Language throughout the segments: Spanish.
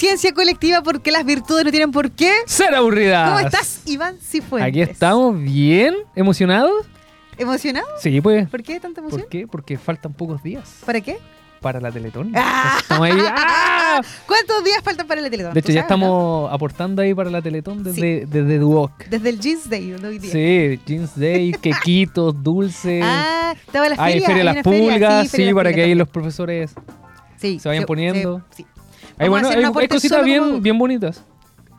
Conciencia Colectiva porque las virtudes no tienen por qué ser aburridas. ¿Cómo estás, Iván Cifuentes? Aquí estamos bien, emocionados. ¿Emocionado? Sí, pues. ¿Por qué tanta emoción? ¿Por qué? Porque faltan pocos días. ¿Para qué? Para la Teletón. ¡Ah! Estamos ahí. ¡ah! ¿Cuántos días faltan para la Teletón? De hecho, ¿Tú ya sabes, no? estamos aportando ahí para la Teletón desde, desde Duoc. Desde el Jeans Day de hoy día. Sí, Jeans Day, quequitos, dulces. Ah, estaba la Hay feria. De las hay feria, Pulgas, sí, Feria las para Pulgas que ahí los profesores. Sí, se vayan poniendo. sí. A bueno, hay, hay cositas bien, como- bien bonitas.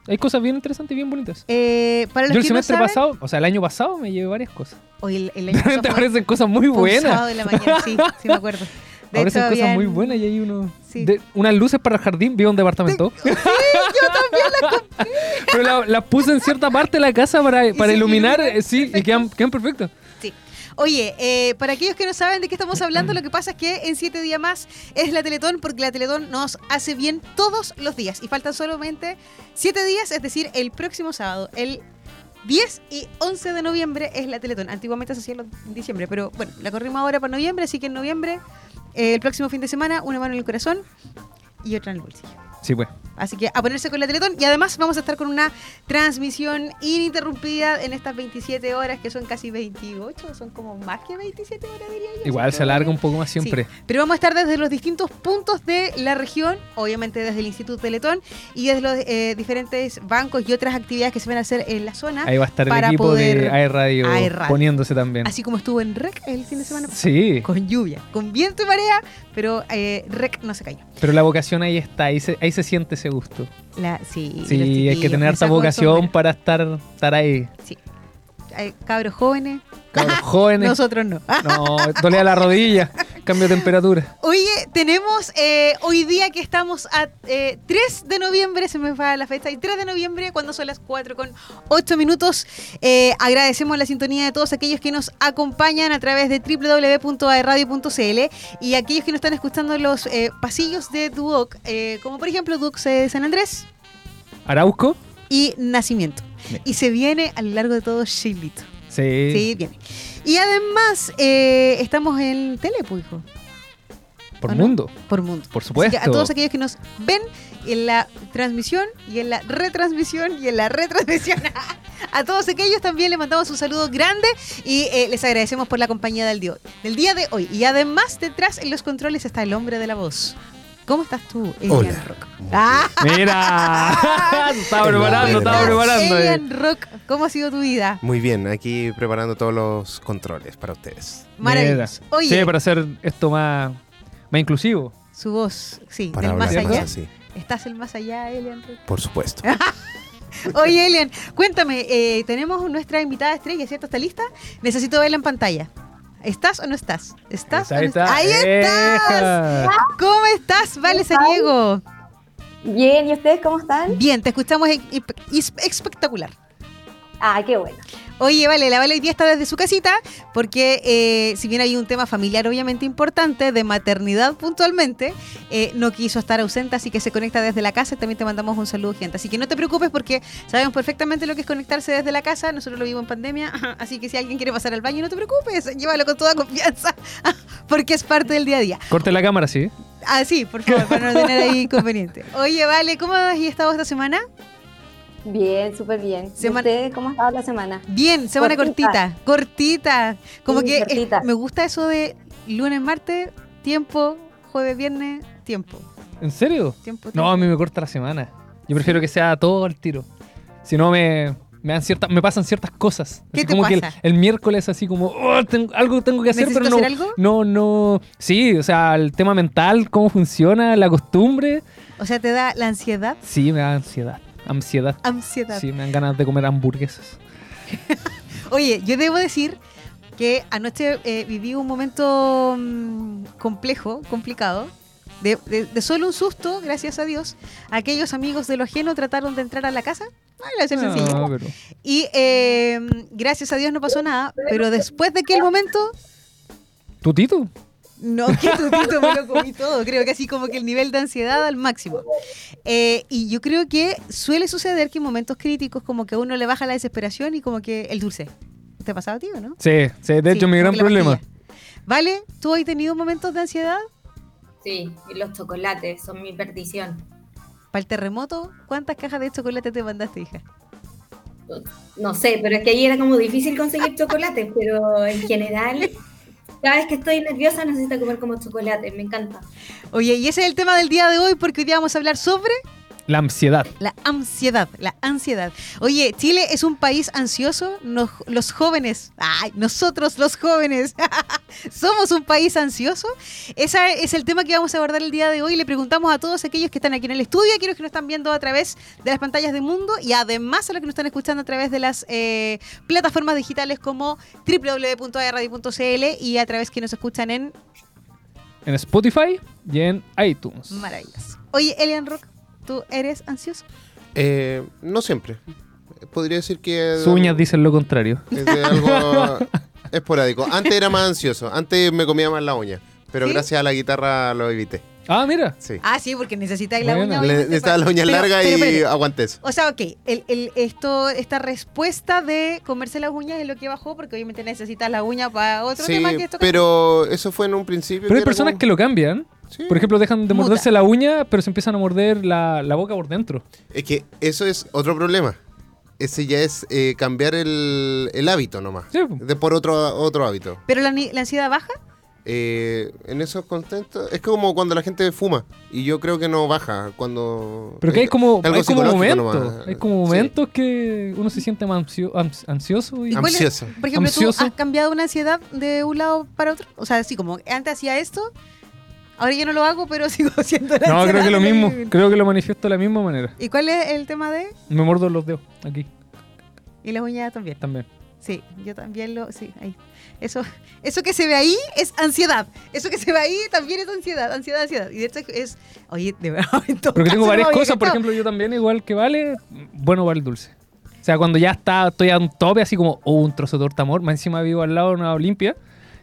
Hay cosas bien interesantes y bien bonitas. Eh, para los Yo el que no semestre saben, pasado, o sea, el año pasado me llevé varias cosas. Hoy el, el año pasado fue- aparecen cosas muy buenas. sábado de la mañana, sí, sí me acuerdo. De Aparecen hecho, cosas muy habían- buenas y hay uno. Sí. de- unas luces para el jardín, vivo en un departamento. Sí, yo también las compré. Pero la- las puse en cierta parte de la casa para, para sí, iluminar, eh, sí, y quedan, quedan perfectas. Oye, eh, para aquellos que no saben de qué estamos hablando, lo que pasa es que en siete días más es la Teletón, porque la Teletón nos hace bien todos los días. Y faltan solamente siete días, es decir, el próximo sábado, el 10 y 11 de noviembre es la Teletón. Antiguamente se hacía en diciembre, pero bueno, la corrimos ahora para noviembre, así que en noviembre, eh, el próximo fin de semana, una mano en el corazón y otra en el bolsillo. Sí, pues. Así que a ponerse con la Teletón y además vamos a estar con una transmisión ininterrumpida en estas 27 horas que son casi 28, son como más que 27 horas diría yo. Igual se alarga un poco más siempre. Sí, pero vamos a estar desde los distintos puntos de la región, obviamente desde el Instituto Teletón y desde los eh, diferentes bancos y otras actividades que se van a hacer en la zona, Ahí va a estar el equipo de AE Radio, AE Radio. poniéndose también. así como estuvo en REC el fin de semana pasado. Sí, Con lluvia, con viento y marea, pero eh, REC no se cayó. pero la vocación ahí está, ahí se, ahí se siente ese gusto. La, sí, Sí, hay que tener el vocación para estar, estar ahí. Sí. Hay cabros jóvenes, Cabros jóvenes. nosotros no. No, dolía la rodilla, cambio de temperatura. Oye, tenemos eh, hoy día que estamos a eh, 3 de noviembre, se me va la fecha, y 3 de noviembre, cuando son las 4 con 8 minutos. Eh, agradecemos la sintonía de todos aquellos que nos acompañan a través de www.aerradio.cl y aquellos que nos están escuchando en los eh, pasillos de Duoc, eh, como por ejemplo Duoc de San Andrés Arauco, y Nacimiento. Bien. Y se viene a lo largo de todo Chilito. sí. Sí, viene. Y además, eh, estamos en Telepo, hijo. por ¿o no? mundo, Por mundo. por supuesto. a todos aquellos que nos ven en la transmisión y en la retransmisión y en la retransmisión. A todos aquellos también les mandamos un saludo grande y eh, les agradecemos por la compañía del día, del día de hoy. Y además detrás en los controles está el hombre de la voz. ¿Cómo estás tú, Elian Hola. Rock? Ah, Mira, estaba preparando, estaba preparando. eh. Elian Rock, ¿cómo ha sido tu vida? Muy bien, aquí preparando todos los controles para ustedes. Maravilloso. Oye, Sí, para hacer esto más, más inclusivo. su voz, sí, Para del más hablar allá. más así, ¿Estás el más allá, Elian Rock? por supuesto. Oye, Elian, cuéntame, eh, tenemos nuestra invitada estrella, ¿cierto? ¿Está lista? Necesito verla en pantalla. ¿Estás o no estás? ¿Estás? o Ahí no está. estás? ¡Ahí estás! Eja. ¿Cómo estás, Vale. Saniego? Bien, ¿y ustedes cómo están? Bien, te escuchamos e- e- es- espectacular. Ah, qué bueno. Oye, Vale, la Vale hoy día está desde su casita porque eh, si bien hay un tema familiar obviamente importante, de maternidad puntualmente, eh, no quiso estar ausente, así que se conecta desde la casa y también te mandamos un saludo, gente. Así que no te preocupes porque sabemos perfectamente lo que es conectarse desde la casa, nosotros lo vivimos en pandemia, así que si alguien quiere pasar al baño, no te preocupes, llévalo con toda confianza porque es parte del día a día. Corte la cámara, sí. Ah, sí, por favor, para no tener ahí inconveniente. Oye, Vale, ¿cómo has estado esta semana? Bien, súper bien. ¿Y Semana- ustedes cómo ha estado la semana? Bien, semana cortita, Cortita. cortita. Como Sí, que eh, me gusta eso de lunes, martes, tiempo, jueves, viernes, tiempo. ¿En serio? Tiempo, No, a mí me corta la semana. Yo prefiero que sea todo al tiro. Si no, me, me, dan cierta, me pasan ciertas cosas. ¿Qué Así te como que el, pasa? el miércoles así como, "Oh, tengo- algo tengo que hacer, pero ¿Necesito no, hacer algo? no, no. Sí, o sea, el tema mental, cómo funciona, la costumbre. O sea, te da la ansiedad, Sí, me da ansiedad. Ansiedad. ansiedad. Sí, me dan ganas de comer hamburguesas. Oye, yo debo decir que anoche eh, viví un momento mm, complejo, complicado. De, de- de solo un susto, gracias a Dios, aquellos amigos de lo ajeno trataron de entrar a la casa. Ay, lo voy a hacer sencillo. No, pero- Y eh, gracias a Dios no pasó nada, pero después de aquel momento, ¿Tu tito? No, que tutito me lo comí todo. Creo que así como que el nivel de ansiedad al máximo. Eh, y yo creo que suele suceder que en momentos críticos como que a uno le baja la desesperación y como que el dulce. ¿Te ha pasado a ti o no? Sí, sí, de Sí, hecho mi gran problema. ¿Vale? ¿Tú has tenido momentos de ansiedad? Sí, y los chocolates son mi perdición. Para el terremoto, ¿cuántas cajas de chocolate te mandaste, hija? No sé, pero es que ahí era como difícil conseguir chocolates, pero en general, cada vez que estoy nerviosa necesito comer como chocolate, me encanta. Oye, y ese es el tema del día de hoy porque hoy día vamos a hablar sobre La ansiedad. la ansiedad, la ansiedad. Oye, Chile es un país ansioso, Nos- los jóvenes, ay, nosotros los jóvenes, somos un país ansioso. Ese es el tema que vamos a abordar el día de hoy. Le preguntamos a todos aquellos que están aquí en el estudio, a aquellos que nos están viendo a través de las pantallas de Mundo y además a los que nos están escuchando a través de las eh, plataformas digitales como www.arradio.cl y a través que nos escuchan en En Spotify y en iTunes. Maravillas. Oye, Elian Rock, ¿tú eres ansioso? Eh, no siempre. Podría decir que... Sus uñas dicen lo contrario. Es de algo esporádico. Antes era más ansioso. Antes me comía más la uña. Pero ¿Sí? gracias a la guitarra lo evité. Ah, mira. Sí. Ah, sí, porque necesitáis la uña. Necesitaba para- la uña Pero- larga pero y espérate. aguanté eso. O sea, ok, el, el- esto, esta respuesta de comerse las uñas es lo que bajó, porque obviamente necesitas la uña para otro Sí, tema que esto. pero eso fue en un principio. Pero hay personas como- que lo cambian. Sí. Por ejemplo, dejan de Muta. morderse la uña, pero se empiezan a morder la, la boca por dentro. Es que eso es otro problema. Ese ya es eh, cambiar el, el hábito nomás. Sí. De por otro, otro hábito. Pero la, ni- la ansiedad baja. Eh, en esos contentos. Es como cuando la gente fuma. Y yo creo que no baja cuando. Pero que hay como, hay como momentos. Hay como Sí. momentos que uno se siente más ansio- ans- ansioso y ¿Y cuál es- Ansioso. Por ejemplo, Ansioso. ¿tú has cambiado una ansiedad de un lado para otro? O sea, así como antes hacía esto, ahora yo no lo hago, pero sigo haciendo la No, creo que lo mismo. Creo que lo manifiesto de la misma manera. ¿Y cuál es el tema de? Me mordo los dedos aquí Y las uñas también. también. Sí, yo también lo. Sí, ahí. Eso, eso que se ve ahí es ansiedad. Eso que se ve ahí también es ansiedad, ansiedad, ansiedad. Y de hecho es. Oye, de verdad. en todo Porque tengo varias no cosas. Por ejemplo, yo también, igual que Vale, bueno para el dulce. O sea, cuando ya está, estoy a un tope, así como, oh, un trozo de torta amor. Más encima vivo al lado de una Olimpia.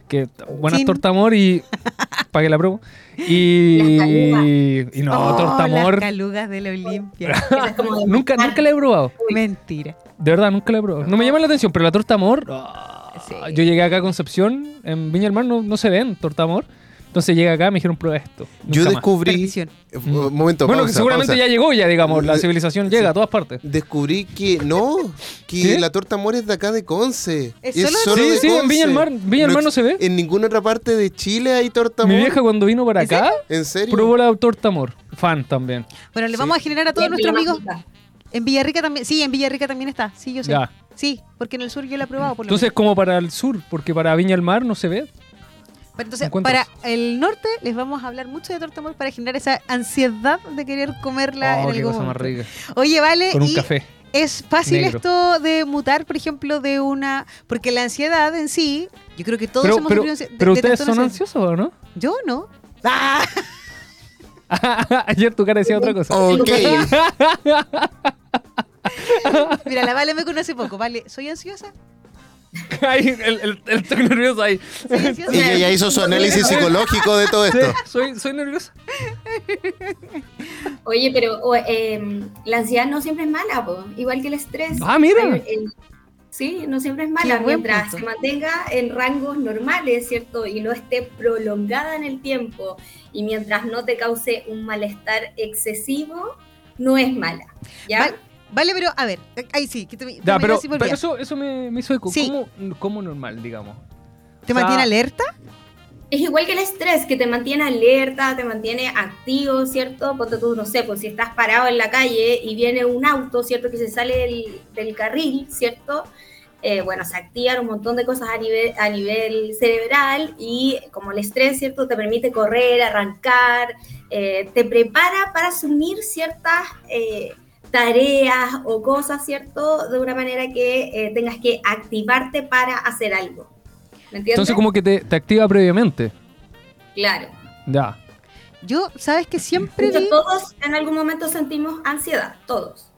Que buenas Sin- torta amor y. para que la pruebo. Y. Y no, Oh, torta amor. Las calugas de la Olimpia. Nunca, nunca la he probado. Mentira. De verdad, nunca la he probado. No me llama la atención, pero la torta amor. ah, Sí. Yo llegué acá a Concepción, en Viña del Mar no, no se ven torta amor. Entonces llegué acá y me dijeron prueba esto. Yo descubrí. Momento, Bueno, pausa, que seguramente pausa. ya llegó ya, digamos, la civilización llega a todas partes. Descubrí que no, que ¿Qué? la torta amor es de acá de Conce. ¿Es solo de Sí, de sí, en Conce. Viña del Mar, Viña del Mar no se ve. En ninguna otra parte de Chile hay torta amor. Mi vieja cuando vino para ¿En acá, ¿En serio? probó la torta amor. Fan también. Bueno, le Sí. vamos a generar a todos nuestros amigos. En Villarrica también. Sí, en Villarrica también está. Sí, yo sé. Ya. Sí, porque en el sur yo la he probado. Por Entonces, como para el sur, porque para Viña del Mar no se ve. Pero entonces, para el norte les vamos a hablar mucho de torta amor para generar esa ansiedad de querer comerla Oh, en qué algún cosa más momento. rica. Oye, vale. Con un y café. Es fácil negro. esto de mutar, por ejemplo, de una. Porque la ansiedad en sí, yo creo que todos Pero, hemos pero, de- pero de ustedes son ansioso. ansiosos, ¿o no? Yo no. ¡Ah! Ayer tu cara decía otra cosa. Ok. Mira, la Vale me conoce poco. Vale, ¿soy ansiosa? Ay, el, el, el estoy nervioso ahí. ¿Soy ansiosa? Ella hizo su análisis psicológico de todo Sí, esto. soy, soy nervioso. Oye, pero o, em, la ansiedad no siempre es mala, po. igual que el estrés. Ah, mira. El- sí, no siempre es mala, Qué mientras se mantenga en rangos normales, ¿cierto? Y no esté prolongada en el tiempo, y mientras no te cause un malestar excesivo, no es mala, ¿ya? Vale, vale, pero a ver, ahí sí, que te, Ya, pero, eso, eso me, me hizo eco. Sí. ¿Cómo, cómo normal, digamos? ¿Te o sea, mantiene alerta? Es igual que el estrés, que te mantiene alerta, te mantiene activo, ¿cierto? Ponte tú, no sé, pues si estás parado en la calle y viene un auto, ¿cierto? Que se sale del, del carril, ¿cierto? Eh, bueno, se activan un montón de cosas a nivel, a nivel cerebral y como el estrés, ¿cierto? Te permite correr, arrancar, eh, te prepara para asumir ciertas eh, tareas o cosas, ¿cierto? De una manera que eh, tengas que activarte para hacer algo. ¿Me entiendes? Entonces como que te, te activa previamente. Claro. Ya. Yo, ¿sabes que siempre vi? todos en algún momento sentimos ansiedad, todos.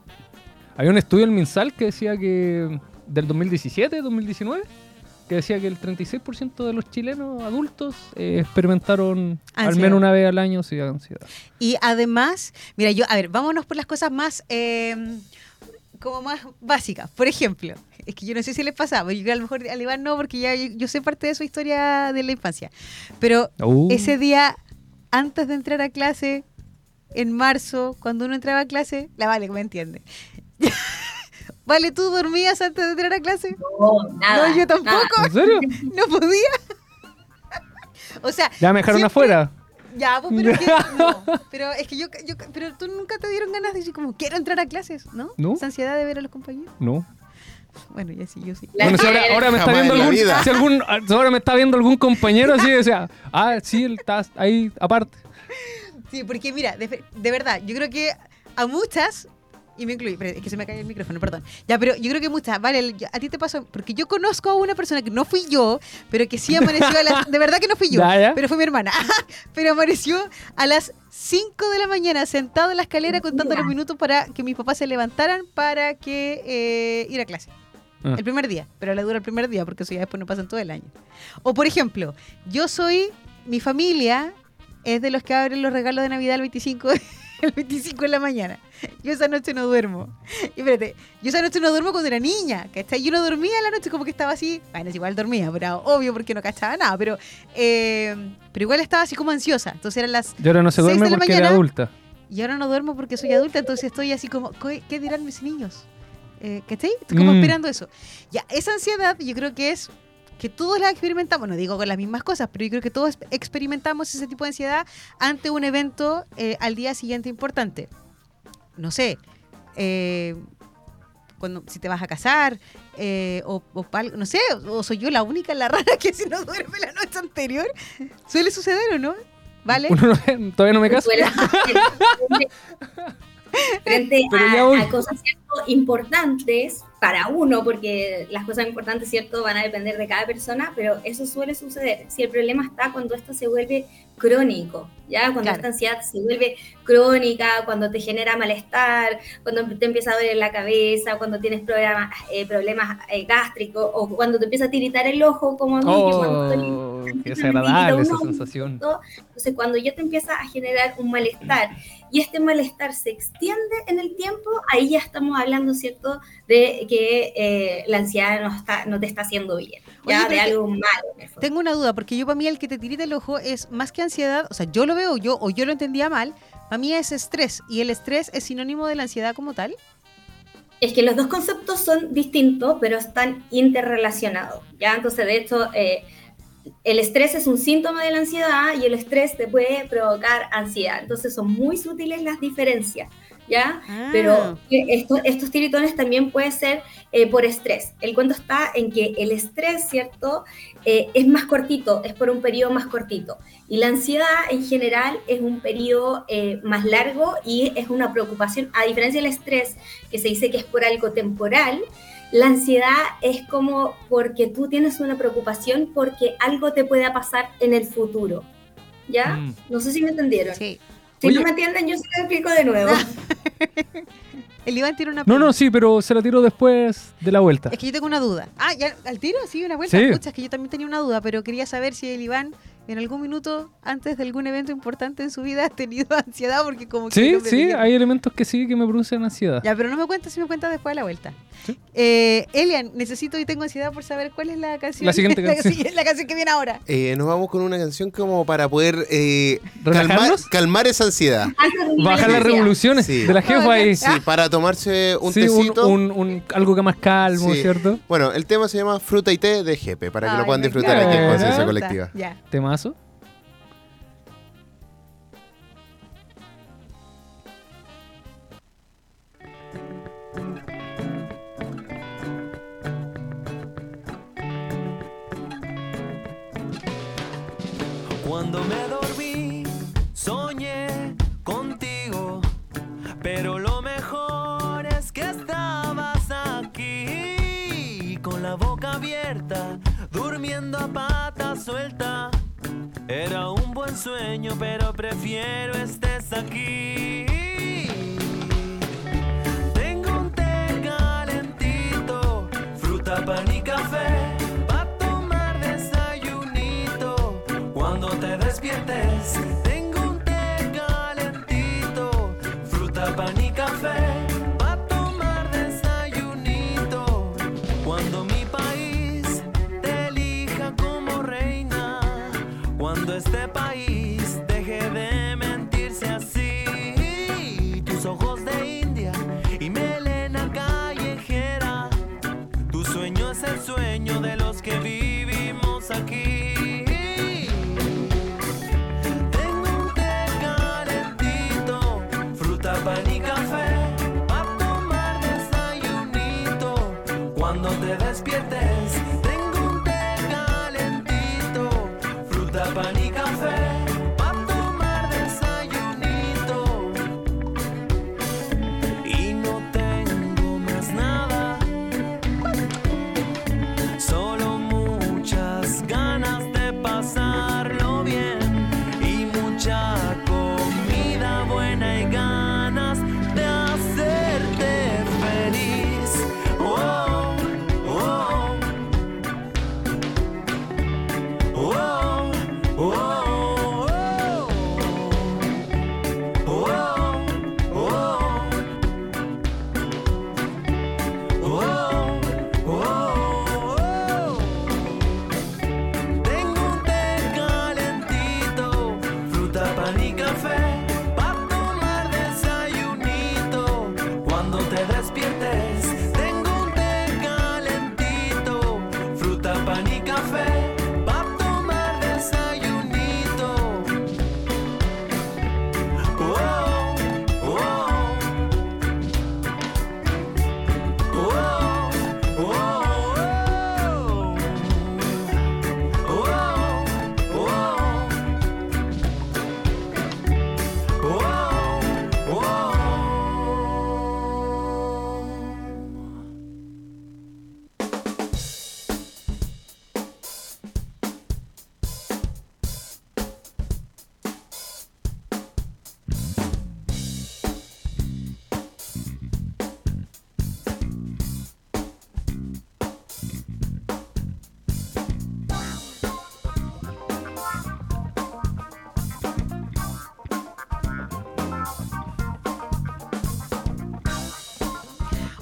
Había un estudio en MinSal que decía que del 2017, 2019, que decía que el 36% de los chilenos adultos eh, experimentaron al Ansiedad. menos una vez al año sí, ansiedad. Y además, mira, yo, a ver, vámonos por las cosas más, eh, como más básicas. Por ejemplo, es que yo no sé si les pasaba, yo a lo mejor al Iván no, porque ya yo, yo sé parte de su historia de la infancia. Pero Uh. ese día antes de entrar a clase, en marzo, cuando uno entraba a clase, la Vale, me entiende. vale, ¿tú dormías antes de entrar a clase? No, nada. no, yo tampoco. nada. ¿En serio? No podía. o sea, Ya me dejaron siempre- afuera. Ya, pues, pero, es que, no, pero es que yo, yo, pero tú nunca te dieron ganas de decir como quiero entrar a clases, ¿no? No. Esa ansiedad de ver a los compañeros. No. Bueno, ya sí, yo sí. Bueno, si ahora, ahora me está viendo algún, si algún- si ahora me está viendo algún compañero así, o sea, ah, sí, él está ahí aparte. Sí, porque mira, de, de verdad, yo creo que a muchas, y me incluí, pero es que se me cae el micrófono, perdón. Ya, pero yo creo que muchas, vale, a ti te pasó, porque yo conozco a una persona que no fui yo, pero que sí amaneció a las, de verdad que no fui yo, pero fue mi hermana, pero amaneció a las 5 de la mañana sentado en la escalera contando los minutos para que mis papás se levantaran para que eh, ir a clase. Ah. El primer día, pero le dura el primer día porque eso ya después no pasa en todo el año. O por ejemplo, yo soy, mi familia es de los que abren los regalos de Navidad el 25, el 25 en la mañana. Yo esa noche no duermo. Y espérate, yo esa noche no duermo cuando era niña, ¿cachai? Yo no dormía en la noche como que estaba así, bueno, igual dormía, pero obvio porque no cachaba nada, pero, eh, pero igual estaba así como ansiosa. Entonces eran las Y ahora no se duerme de porque era mañana. adulta. y ahora no duermo porque soy adulta, entonces estoy así como, ¿qué, dirán mis niños? Eh, ¿Cachai? Estoy como Mm. esperando eso. Ya, esa ansiedad yo creo que es que todos la experimentamos, no digo con las mismas cosas, pero yo creo que todos experimentamos ese tipo de ansiedad ante un evento eh, al día siguiente importante. No sé, eh, cuando, si te vas a casar, eh, o, o pal- no sé, o, soy yo la única, la rara que si no duerme la noche anterior, suele suceder o no, ¿vale? Uno no- todavía no me caso. Frente a, a cosas importantes para uno, porque las cosas importantes cierto van a depender de cada persona, pero eso suele suceder. Si el problema está cuando esto se vuelve crónico, ya cuando Claro. esta ansiedad se vuelve crónica, cuando te genera malestar, cuando te empieza a doler la cabeza, cuando tienes problemas, eh, problemas eh, gástricos o cuando te empieza a tiritar el ojo, como a mí, que cuando estoy Oh, qué me desagradable esa sensación. entonces, cuando ya te empieza a generar un malestar y este malestar se extiende en el tiempo, ahí ya estamos hablando, ¿cierto?, de que eh, la ansiedad no, está, no te está haciendo bien, ya Oye, de algo malo. Tengo una duda, porque yo para mí el que te tirita el ojo es más que ansiedad, o sea, yo lo veo yo o yo lo entendía mal, para mí es estrés y el estrés es sinónimo de la ansiedad como tal. Es que los dos conceptos son distintos, pero están interrelacionados, ¿ya? Entonces, de hecho, eh, el estrés es un síntoma de la ansiedad y el estrés te puede provocar ansiedad. Entonces, son muy sutiles las diferencias, ¿ya? Ah. Pero esto- estos tiritones también pueden ser eh, por estrés. El cuento está en que el estrés, ¿cierto? Eh, es más cortito, es por un periodo más cortito. Y la ansiedad en general es un periodo eh, más largo y es una preocupación, a diferencia del estrés, que se dice que es por algo temporal, la ansiedad es como porque tú tienes una preocupación porque algo te pueda pasar en el futuro. ¿Ya? Mm. No sé si me entendieron. Sí. Si Oye. no me entienden, yo se lo explico de nuevo. El Iván tiene una No, no, sí, pero se la tiro después de la vuelta. Es que yo tengo una duda. Ah, ¿ya al tiro? Sí, una vuelta. Sí. Es que yo también tenía una duda, pero quería saber si el Iván en algún minuto antes de algún evento importante en su vida ha tenido ansiedad porque como que Sí, no sí, hay elementos que sí que me producen ansiedad. Ya, pero no me cuentas si me cuentas después de la vuelta. Sí. Eh, Elian, necesito y tengo ansiedad por saber cuál es la canción. La siguiente canción. sigui- la canción que viene ahora. Eh, nos vamos con una canción como para poder eh, calmar, calmar esa ansiedad. Bajar las revoluciones Sí. de la jefa ahí. Sí, para tomarse un Sí, un, tecito. un- un- algo que más calmo, Sí. ¿cierto? Bueno, el tema se llama Fruta y Té de Jepe, para que lo puedan disfrutar aquí en. Conciencia Colectiva. Ya. Cuando me dormí, soñé contigo, pero lo mejor es que estabas aquí, con la boca abierta, durmiendo a pata suelta. Era un buen sueño, pero prefiero estés aquí. Cuando este país deje de mentirse así, tus ojos de India y melena callejera, tu sueño es el sueño de los que viven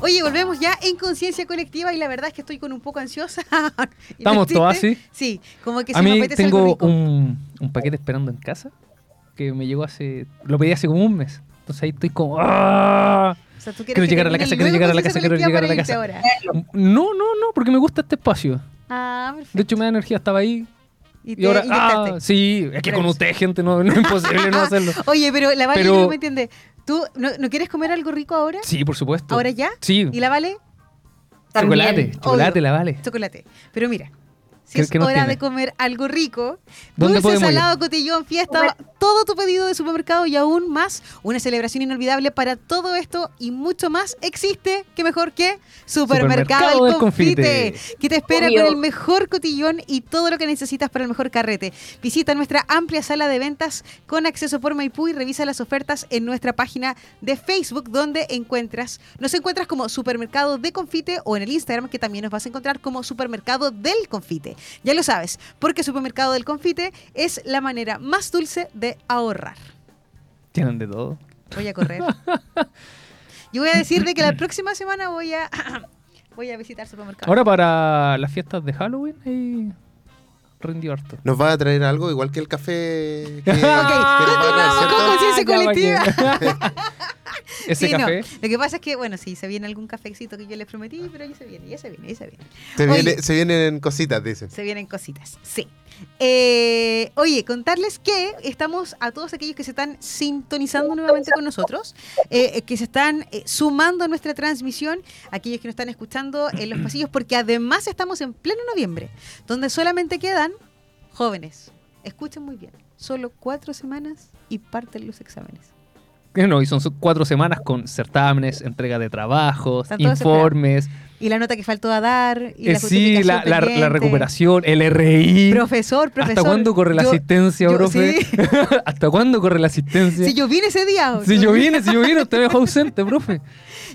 Oye, volvemos ya en conciencia colectiva y la verdad es que estoy con un poco ansiosa. ¿Y Estamos todas así. Sí, como que A se me mí apetece algo tengo rico. un, un paquete esperando en casa que me llegó hace. Lo pedí hace como un mes. Entonces ahí estoy como. ¡ah! O sea, ¿tú quiero llegar a la casa, quiero llegar a la casa, quiero llegar a la casa. ahora? No, no, no, porque me gusta este espacio. Ah, perfecto. De hecho, me da energía, estaba ahí. y Y te ahora. inyectaste. Ah, sí, es que con usted, gente, no, no es imposible no hacerlo. Oye, pero la Vale Pero- no me entiende. ¿Tú no, no quieres comer algo rico ahora? Sí, por supuesto. ¿Ahora ya? Sí, ¿Y la Vale? chocolate, chocolate, Obvio. la vale. Chocolate. Pero mira, si ¿Qué- es hora tiene? de comer algo rico, ¿Dónde dulce, ir? salado, cotillón, fiesta, todo tu pedido de supermercado y aún más, una celebración inolvidable para todo esto y mucho más existe, que mejor que Supermercado, Supermercado del del Confite, Confite. que te espera Obvio. con el mejor cotillón y todo lo que necesitas para el mejor carrete. Visita nuestra amplia sala de ventas con acceso por Maipú y revisa las ofertas en nuestra página de Facebook donde encuentras, nos encuentras como Supermercado de Confite o en el Instagram que también nos vas a encontrar como Supermercado del Confite. Ya lo sabes, porque Supermercado del Confite es la manera más dulce de ahorrar. Tienen de todo. Voy a correr. Yo voy a decir de que la próxima semana voy a voy a visitar supermercado. Ahora para las fiestas de Halloween, ahí rindió harto. Nos va a traer algo igual que el café. Que, que nos Ok, va a traer, continuamos ¿cierto? con conciencia Ya, ¿para colectiva. Ese Sí, no. café. Lo que pasa es que, bueno, sí, se viene algún cafecito que yo les prometí, pero ya se viene, ya se viene, ya se viene. Se, Oye. viene- se vienen cositas, dicen. Se vienen cositas, sí. Eh, oye, contarles que estamos a todos aquellos que se están sintonizando nuevamente con nosotros, eh, que se están eh, sumando a nuestra transmisión, aquellos que nos están escuchando en los pasillos, porque además estamos en pleno noviembre, donde solamente quedan jóvenes. Escuchen muy bien, solo cuatro semanas y parten los exámenes. No, y son cuatro semanas con certámenes, entrega de trabajos, informes, Y la nota que faltó a dar, y eh, la sí, la, la- la recuperación, el RI. Profesor, profesor. ¿Hasta cuándo corre la yo- asistencia, yo- profe? sí. ¿Hasta cuándo corre la asistencia? Si yo vine ese día. Si yo vine, si yo vine, usted me dejó ausente, profe.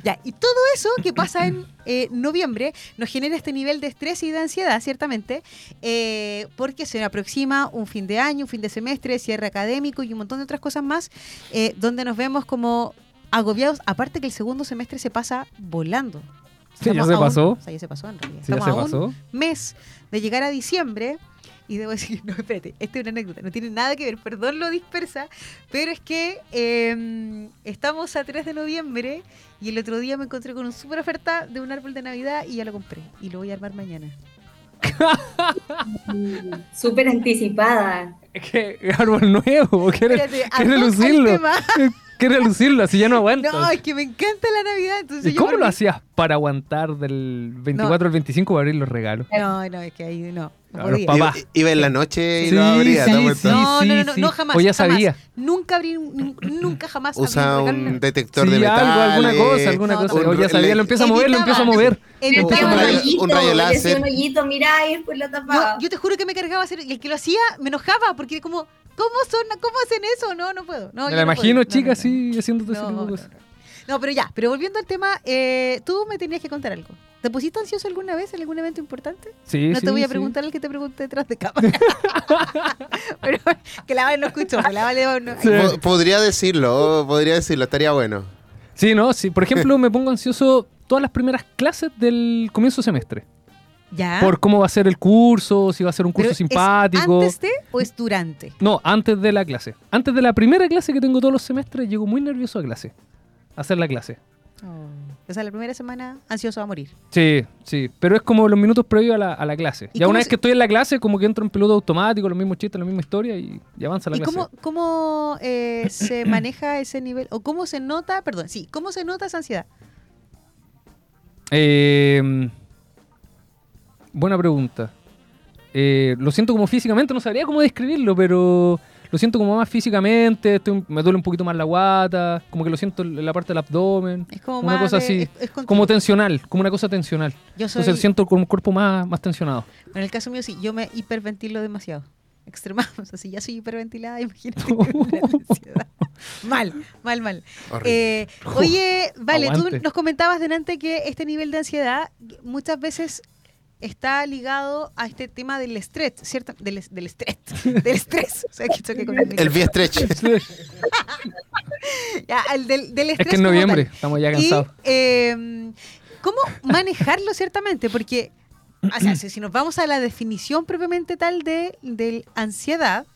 Ya, y todo eso que pasa en eh, noviembre nos genera este nivel de estrés y de ansiedad, ciertamente, eh, porque se aproxima un fin de año, un fin de semestre, cierre académico y un montón de otras cosas más, eh, donde nos vemos como agobiados, aparte que el segundo semestre se pasa volando. Sí, ya Estamos se a un- pasó. o sea, ya se pasó en realidad. Sí, ya Estamos se a un pasó. mes de llegar a diciembre. Y debo decir, no, espérate, esta es una anécdota, no tiene nada que ver, perdón lo dispersa, pero es que eh, estamos a 3 de noviembre y el otro día me encontré con una super oferta de un árbol de Navidad y ya lo compré y lo voy a armar mañana. Súper anticipada. Es que árbol nuevo, quiere, Espérate, quiere lucirlo. tema. Quiere lucirlo, así ya no aguanta. No, es que me encanta la Navidad. Entonces ¿Y yo cómo lo hacías para aguantar del 24 al 25 para abrir los regalos? No, no, es que ahí no. no los papás. Iba, iba en la noche y Sí, lo abría. sí, ¿te sí. No, no, no, no, no, jamás. O ya jamás. sabía. Nunca abrí, nun- nunca jamás abrí Usa un regalo, un no. detector Sí, de metal. algo, alguna cosa, alguna No, cosa. O ya sabía, lo empieza a mover, lo empieza a mover. Evitaba. Un un rayo- hoyito, un rayo láser. un hoyito, mirá, y después lo tapaba. No, yo te juro que me cargaba hacer, y el que lo hacía me enojaba, porque como, ¿cómo son, cómo hacen eso? No, no puedo. No, Me la no imagino, puedo. Chica, no, no. así, haciendo todo ese No, tipo de no, cosas. no. No, pero ya, pero volviendo al tema, eh, tú me tenías que contar algo. ¿Te pusiste ansioso alguna vez en algún evento importante? Sí, no sí, te voy a sí. preguntar el que te pregunté detrás de cámara. pero que la Vale no escuchó, que la Vale no. Sí. Po- Podría decirlo, podría decirlo, estaría bueno. Sí, no, sí. Por ejemplo, me pongo ansioso todas las primeras clases del comienzo de semestre. Ya. Por cómo va a ser el curso, si va a ser un Pero curso ¿es simpático. ¿Antes de o es durante? No, antes de la clase. Antes de la primera clase que tengo todos los semestres, llego muy nervioso a clase. A hacer la clase. O sea, la primera semana ansioso a morir. Sí, sí. Pero es como los minutos previos a la, a la clase. ¿Y Ya una vez que estoy en la clase, como que entro en piloto automático, los mismos chistes, la misma historia y, y avanza la ¿Y clase. cómo, cómo eh, se maneja ese nivel? ¿O cómo se nota, perdón, sí, cómo se nota esa ansiedad? Eh, buena pregunta. Eh, lo siento como físicamente, no sabría cómo describirlo, pero lo siento como más físicamente, estoy- me duele un poquito más la guata, como que lo siento en la parte del abdomen, Es como una más cosa de- así, es- como tensional, como una cosa tensional. Yo soy, Entonces siento como un cuerpo más, más tensionado. en el caso mío sí, yo me hiperventilo demasiado. Extremamos, así ya soy hiperventilada, imagínate. una ansiedad. mal, mal, mal. Eh, oye, vale, Aguante. tú nos comentabas delante que este nivel de ansiedad muchas veces está ligado a este tema del estrés, ¿cierto? Del, del estrés, del estrés. O sea, que con el el micrófono. vía stretch. Ya, el del, del es estrés que en noviembre tal. estamos ya Y, cansados. eh, ¿Cómo manejarlo ciertamente? Porque, o sea, si, nos vamos a la definición propiamente tal de, del ansiedad,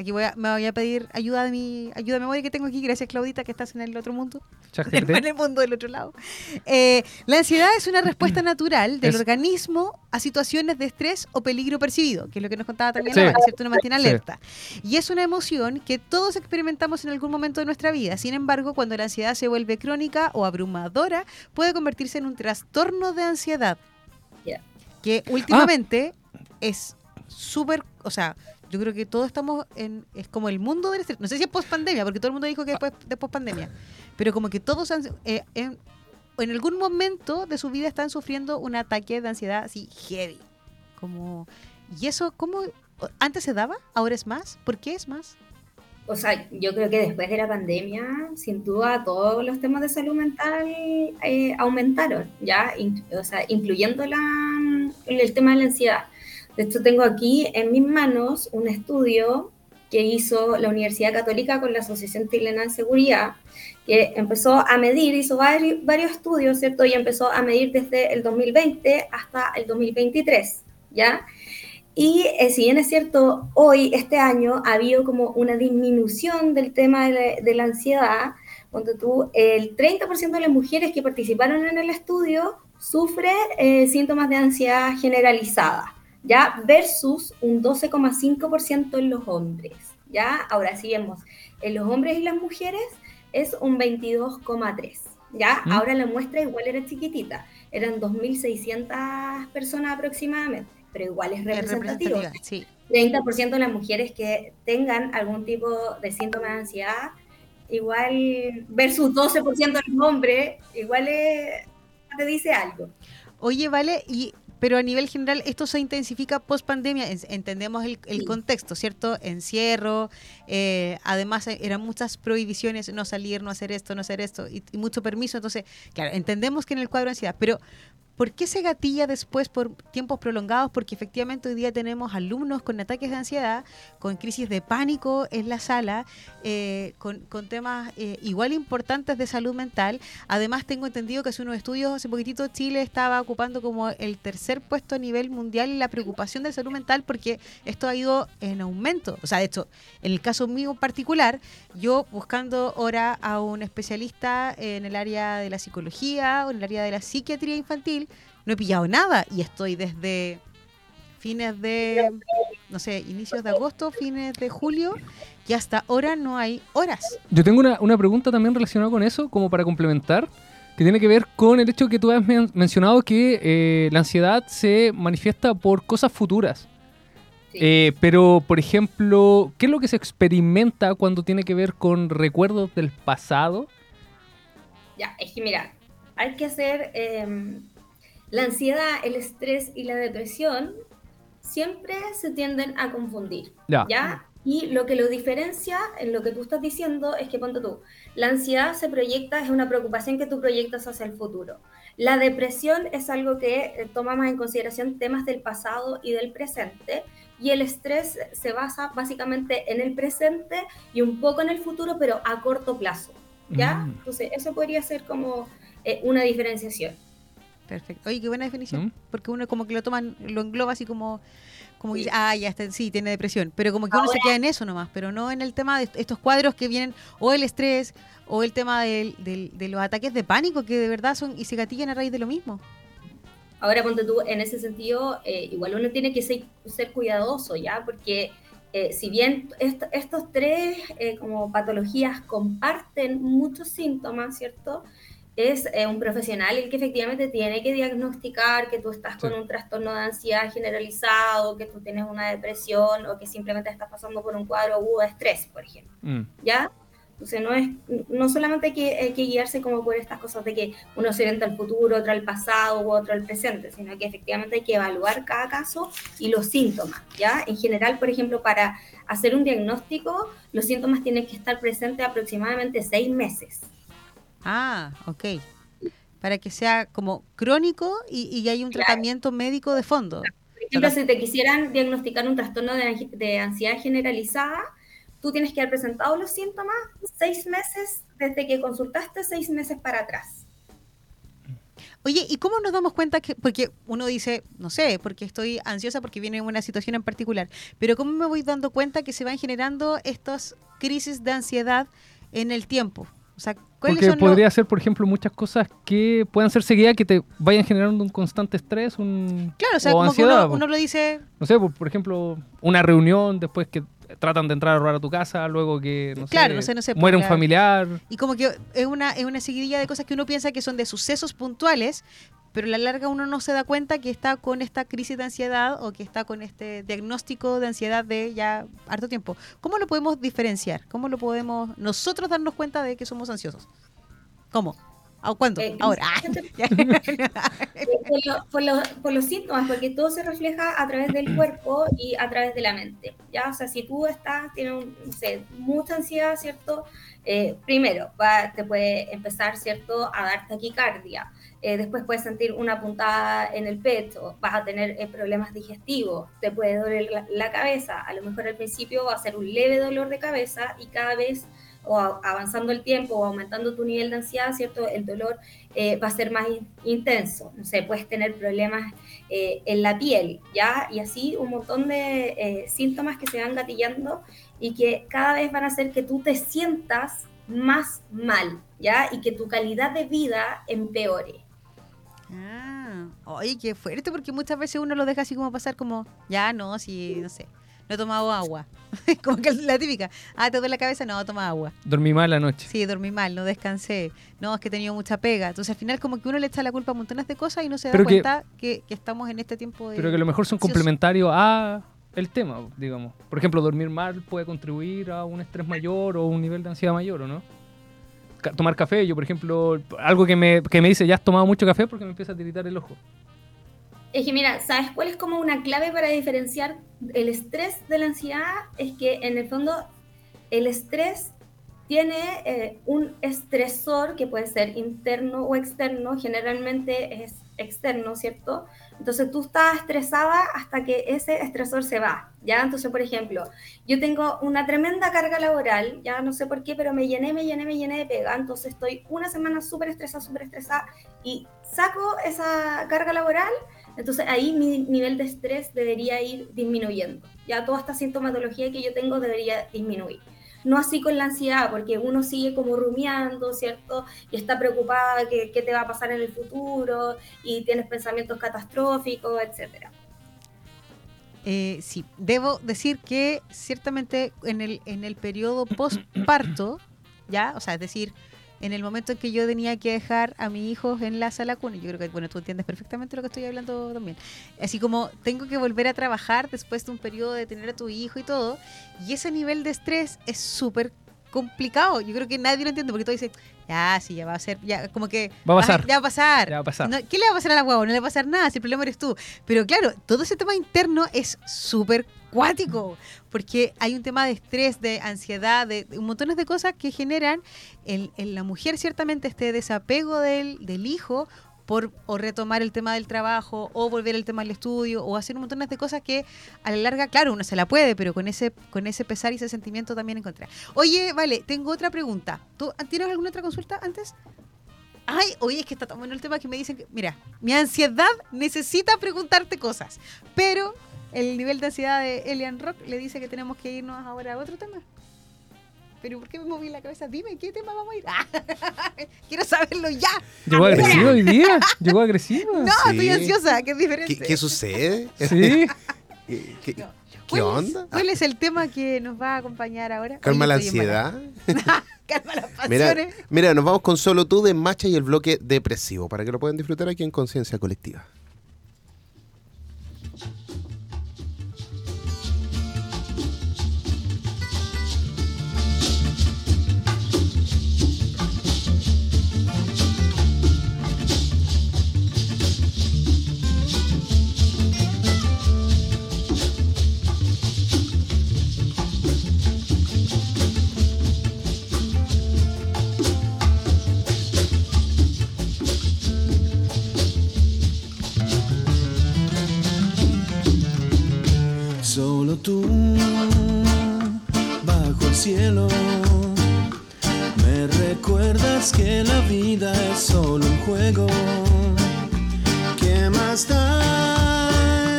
aquí voy a, me voy a pedir ayuda de mi ayuda de memoria que tengo aquí, gracias Claudita, que estás en el otro mundo, en el mundo del otro lado. Eh, la ansiedad es una respuesta natural del Es- organismo a situaciones de estrés o peligro percibido, que es lo que nos contaba también Sí. la Vale, ¿cierto? Nos mantiene Sí. alerta. Y es una emoción que todos experimentamos en algún momento de nuestra vida. Sin embargo, cuando la ansiedad se vuelve crónica o abrumadora, puede convertirse en un trastorno de ansiedad. Que últimamente es súper, o sea, yo creo que todos estamos en, es como el mundo del. No sé si es post pandemia, porque todo el mundo dijo que después de post pandemia. Pero como que todos han- eh, en, en algún momento de su vida están sufriendo un ataque de ansiedad así heavy. Como, ¿y eso cómo? ¿Antes se daba? ¿Ahora es más? ¿Por qué es más? O sea, yo creo que después de la pandemia, sin duda, todos los temas de salud mental eh, aumentaron, ¿ya? O sea, incluyendo la, el tema de la ansiedad. De hecho, tengo aquí en mis manos un estudio que hizo la Universidad Católica con la Asociación Chilena de Seguridad, que empezó a medir, hizo varios, estudios, ¿cierto? Y empezó a medir desde el 2020 hasta el 2023, ¿ya? Y eh, si bien es cierto, hoy, este año, ha habido como una disminución del tema de la, de la ansiedad, cuando tú, el 30% de las mujeres que participaron en el estudio sufre eh, síntomas de ansiedad generalizada, ¿ya? Versus un 12,5% en los hombres, ¿ya? Ahora sí vemos, en los hombres y las mujeres es un 22,3%, ¿ya? ¿Mm? Ahora la muestra igual era chiquitita, eran 2.600 personas aproximadamente, pero igual es Es representativo. representativa, sí. 30% de las mujeres que tengan algún tipo de síntoma de ansiedad, igual versus 12% de los hombres, igual es- te dice algo. Oye, vale, y pero a nivel general esto se intensifica post pandemia. Entendemos el, el Sí. contexto, ¿cierto? Encierro, eh, además eh, eran muchas prohibiciones, no salir, no hacer esto, no hacer esto, y, mucho permiso. Entonces, claro, entendemos que en el cuadro de ansiedad, pero ¿por qué se gatilla después por tiempos prolongados? Porque efectivamente hoy día tenemos alumnos con ataques de ansiedad, con crisis de pánico en la sala, eh, con, con temas eh, igual importantes de salud mental. Además, tengo entendido que hace unos estudios, hace poquitito Chile estaba ocupando como el tercer puesto a nivel mundial en la preocupación de salud mental porque esto ha ido en aumento. O sea, de hecho, en el caso mío particular, yo buscando ahora a un especialista en el área de la psicología o en el área de la psiquiatría infantil, no he pillado nada y estoy desde fines de no sé, inicios de agosto, fines de julio, y hasta ahora no hay horas. Yo tengo una, una pregunta también relacionada con eso, como para complementar, que tiene que ver con el hecho que tú has men- mencionado que eh, la ansiedad se manifiesta por cosas futuras. Sí. Eh, pero, por ejemplo, ¿qué es lo que se experimenta cuando tiene que ver con recuerdos del pasado? Ya, es que mira, hay que hacer em, la ansiedad, el estrés y la depresión siempre se tienden a confundir, Ya. ¿ya? Y lo que lo diferencia en lo que tú estás diciendo es que, ponte tú, la ansiedad se proyecta, es una preocupación que tú proyectas hacia el futuro. La depresión es algo que eh, toma más en consideración temas del pasado y del presente, y el estrés se basa básicamente en el presente y un poco en el futuro, pero a corto plazo. ¿Ya? Mm. Entonces, eso podría ser como eh, una diferenciación. Perfecto. Oye, qué buena definición. ¿Mm? Porque uno como que lo toma, lo engloba así como, como que ah, ya está, sí, tiene depresión. Pero como que uno se queda en eso nomás, pero no en el tema de est- estos cuadros que vienen, o el estrés, o el tema del, del- de los ataques de pánico, que de verdad son y se gatillan a raíz de lo mismo. Ahora, ponte tú, en ese sentido, eh, igual uno tiene que ser, ser cuidadoso, ¿ya? Porque eh, si bien est- estos tres eh, como patologías comparten muchos síntomas, ¿cierto? Es eh, un profesional el que efectivamente tiene que diagnosticar que tú estás con un trastorno de ansiedad generalizado, que tú tienes una depresión o que simplemente estás pasando por un cuadro agudo de estrés, por ejemplo. Mm. ¿ya? Entonces no es, no solamente hay que, hay que guiarse como por estas cosas de que uno se orienta al futuro, otro al pasado u otro al presente, sino que efectivamente hay que evaluar cada caso y los síntomas, ¿ya? En general, por ejemplo, para hacer un diagnóstico, los síntomas tienen que estar presentes aproximadamente seis meses. Ah, ok. Para que sea como crónico y, y hay un Claro. tratamiento médico de fondo. Por ejemplo, si te quisieran diagnosticar un trastorno de, de ansiedad generalizada, tú tienes que haber presentado los síntomas seis meses desde que consultaste, seis meses para atrás. Oye, ¿y cómo nos damos cuenta que, porque uno dice, no sé, porque estoy ansiosa porque viene una situación en particular, pero cómo me voy dando cuenta que se van generando estas crisis de ansiedad en el tiempo? O sea, ¿cuáles Porque son los- podría ser, por ejemplo, muchas cosas que puedan ser seguidas que te vayan generando un constante estrés, un Claro, o sea, o como ansiedad. que uno, po. uno lo dice, No sé, por, por ejemplo, una reunión después que tratan de entrar a robar a tu casa, luego que no Claro, sé, no sé, no sé, muere un claro. familiar. y como que es una, es una seguidilla de cosas que uno piensa que son de sucesos puntuales, pero a la larga uno no se da cuenta que está con esta crisis de ansiedad o que está con este diagnóstico de ansiedad de ya harto tiempo. ¿Cómo lo podemos diferenciar? ¿Cómo lo podemos nosotros darnos cuenta de que somos ansiosos? ¿Cómo? ¿A cuándo? Eh, Ahora. por, lo- por los- por los síntomas, porque todo se refleja a través del cuerpo y a través de la mente. ¿ya? O sea, si tú estás, tienes no sé, mucha ansiedad, ¿cierto? Eh, primero, va- te puede empezar, ¿cierto?, a dar taquicardia. Eh, después puedes sentir una puntada en el pecho, vas a tener eh, problemas digestivos, te puede doler la, la cabeza. A lo mejor al principio va a ser un leve dolor de cabeza y cada vez o avanzando el tiempo o aumentando tu nivel de ansiedad, ¿cierto? El dolor eh, va a ser más in- intenso. No sé, puedes tener problemas eh, en la piel, ¿ya? Y así un montón de eh, síntomas que se van gatillando y que cada vez van a hacer que tú te sientas más mal, ¿ya? Y que tu calidad de vida empeore. Ah, oye, qué fuerte, porque muchas veces uno lo deja así como pasar como, ya no, si, no sé, no he tomado agua. como que la típica, ah, te duele la cabeza, no, toma agua. Dormí mal la noche. Sí, dormí mal, no descansé, no, es que he tenido mucha pega. Entonces al final como que uno le echa la culpa a montones de cosas y no se da Pero cuenta que, que estamos en este tiempo de... Pero que a lo mejor son complementarios a el tema, digamos. Por ejemplo, dormir mal puede contribuir a un estrés mayor o un nivel de ansiedad mayor, ¿o no? Ca- Tomar café, yo por ejemplo, algo que me, que me dice, ya has tomado mucho café porque me empieza a tiritar el ojo. Es que mira, ¿sabes cuál es como una clave para diferenciar el estrés de la ansiedad? Es que en el fondo el estrés tiene eh, un estresor que puede ser interno o externo, generalmente es externo, ¿cierto? Entonces tú estás estresada hasta que ese estresor se va, ¿ya? Entonces, por ejemplo, yo tengo una tremenda carga laboral, ya no sé por qué, pero me llené, me llené, me llené de pega, entonces estoy una semana súper estresada, súper estresada y saco esa carga laboral entonces ahí mi nivel de estrés debería ir disminuyendo. Ya toda esta sintomatología que yo tengo debería disminuir. No así con la ansiedad, porque uno sigue como rumiando, ¿cierto? Y está preocupada que qué te va a pasar en el futuro y tienes pensamientos catastróficos, etcétera. Eh, sí, debo decir que ciertamente en el, en el periodo postparto, ya, o sea, es decir, en el momento en que yo tenía que dejar a mi hijo en la sala cuna, yo creo que, bueno, tú entiendes perfectamente lo que estoy hablando también. Así como tengo que volver a trabajar después de un periodo de tener a tu hijo y todo, y ese nivel de estrés es súper complicado. Yo creo que nadie lo entiende porque tú dices, ya, sí, ya va a ser, ya, como que Va a pasar. ya va a pasar. Ya va a pasar. No, ¿Qué le va a pasar a la guagua? No le va a pasar nada, si el problema eres tú. Pero claro, todo ese tema interno es súper cuático, porque hay un tema de estrés, de ansiedad, de, de montón de cosas que generan en, la mujer ciertamente este desapego del, hijo por retomar el tema del trabajo o volver el tema del estudio o hacer un montón de cosas que a la larga, claro, uno se la puede, pero con ese con ese pesar y ese sentimiento también encontrar. Oye, vale, tengo otra pregunta. ¿Tú tienes alguna otra consulta antes? Ay, oye, es que está tan bueno el tema que me dicen que, mira, mi ansiedad necesita preguntarte cosas, pero el nivel de ansiedad de Elian Rock le dice que tenemos que irnos ahora a otro tema. Pero ¿por qué me moví la cabeza? Dime, ¿qué tema vamos a ir? quiero saberlo ya. ¿Llegó Ahora. agresiva hoy día? ¿Llegó agresiva? No, Sí. estoy ansiosa, que es diferente. ¿Qué, qué sucede? Sí. ¿Qué, qué- No. qué ¿Cuál es- onda? ¿Cuál es el tema que nos va a acompañar ahora? Calma Oye, la ansiedad. Calma las Mira, pasiones. mira, nos vamos con solo tú de Macha y el bloque depresivo para que lo puedan disfrutar aquí en Conciencia Colectiva. Cielo, me recuerdas que la vida es solo un juego. ¿Qué más da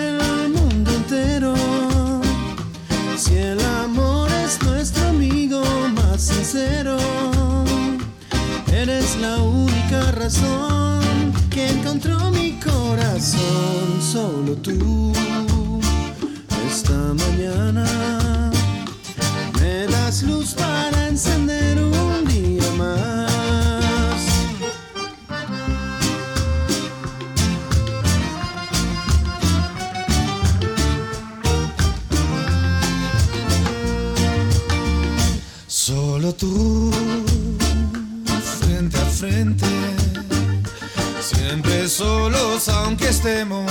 el mundo entero? Si el amor es nuestro amigo más sincero, eres la única razón que encontró mi corazón. Solo tú esta mañana luz para encender un día más. Solo tú, frente a frente, siempre solos aunque estemos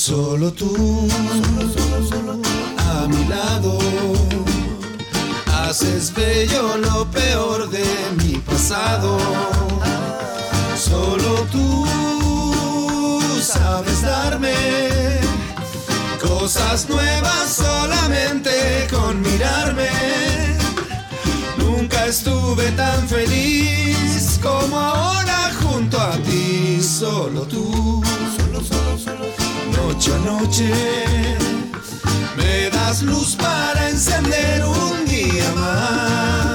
Solo tú, a mi lado, haces bello lo peor de mi pasado. Solo tú sabes darme cosas nuevas solamente con mirarme. Nunca estuve tan feliz como ahora junto a ti, solo tú. Solo, solo, solo noche a noche. Me das luz para encender un día más.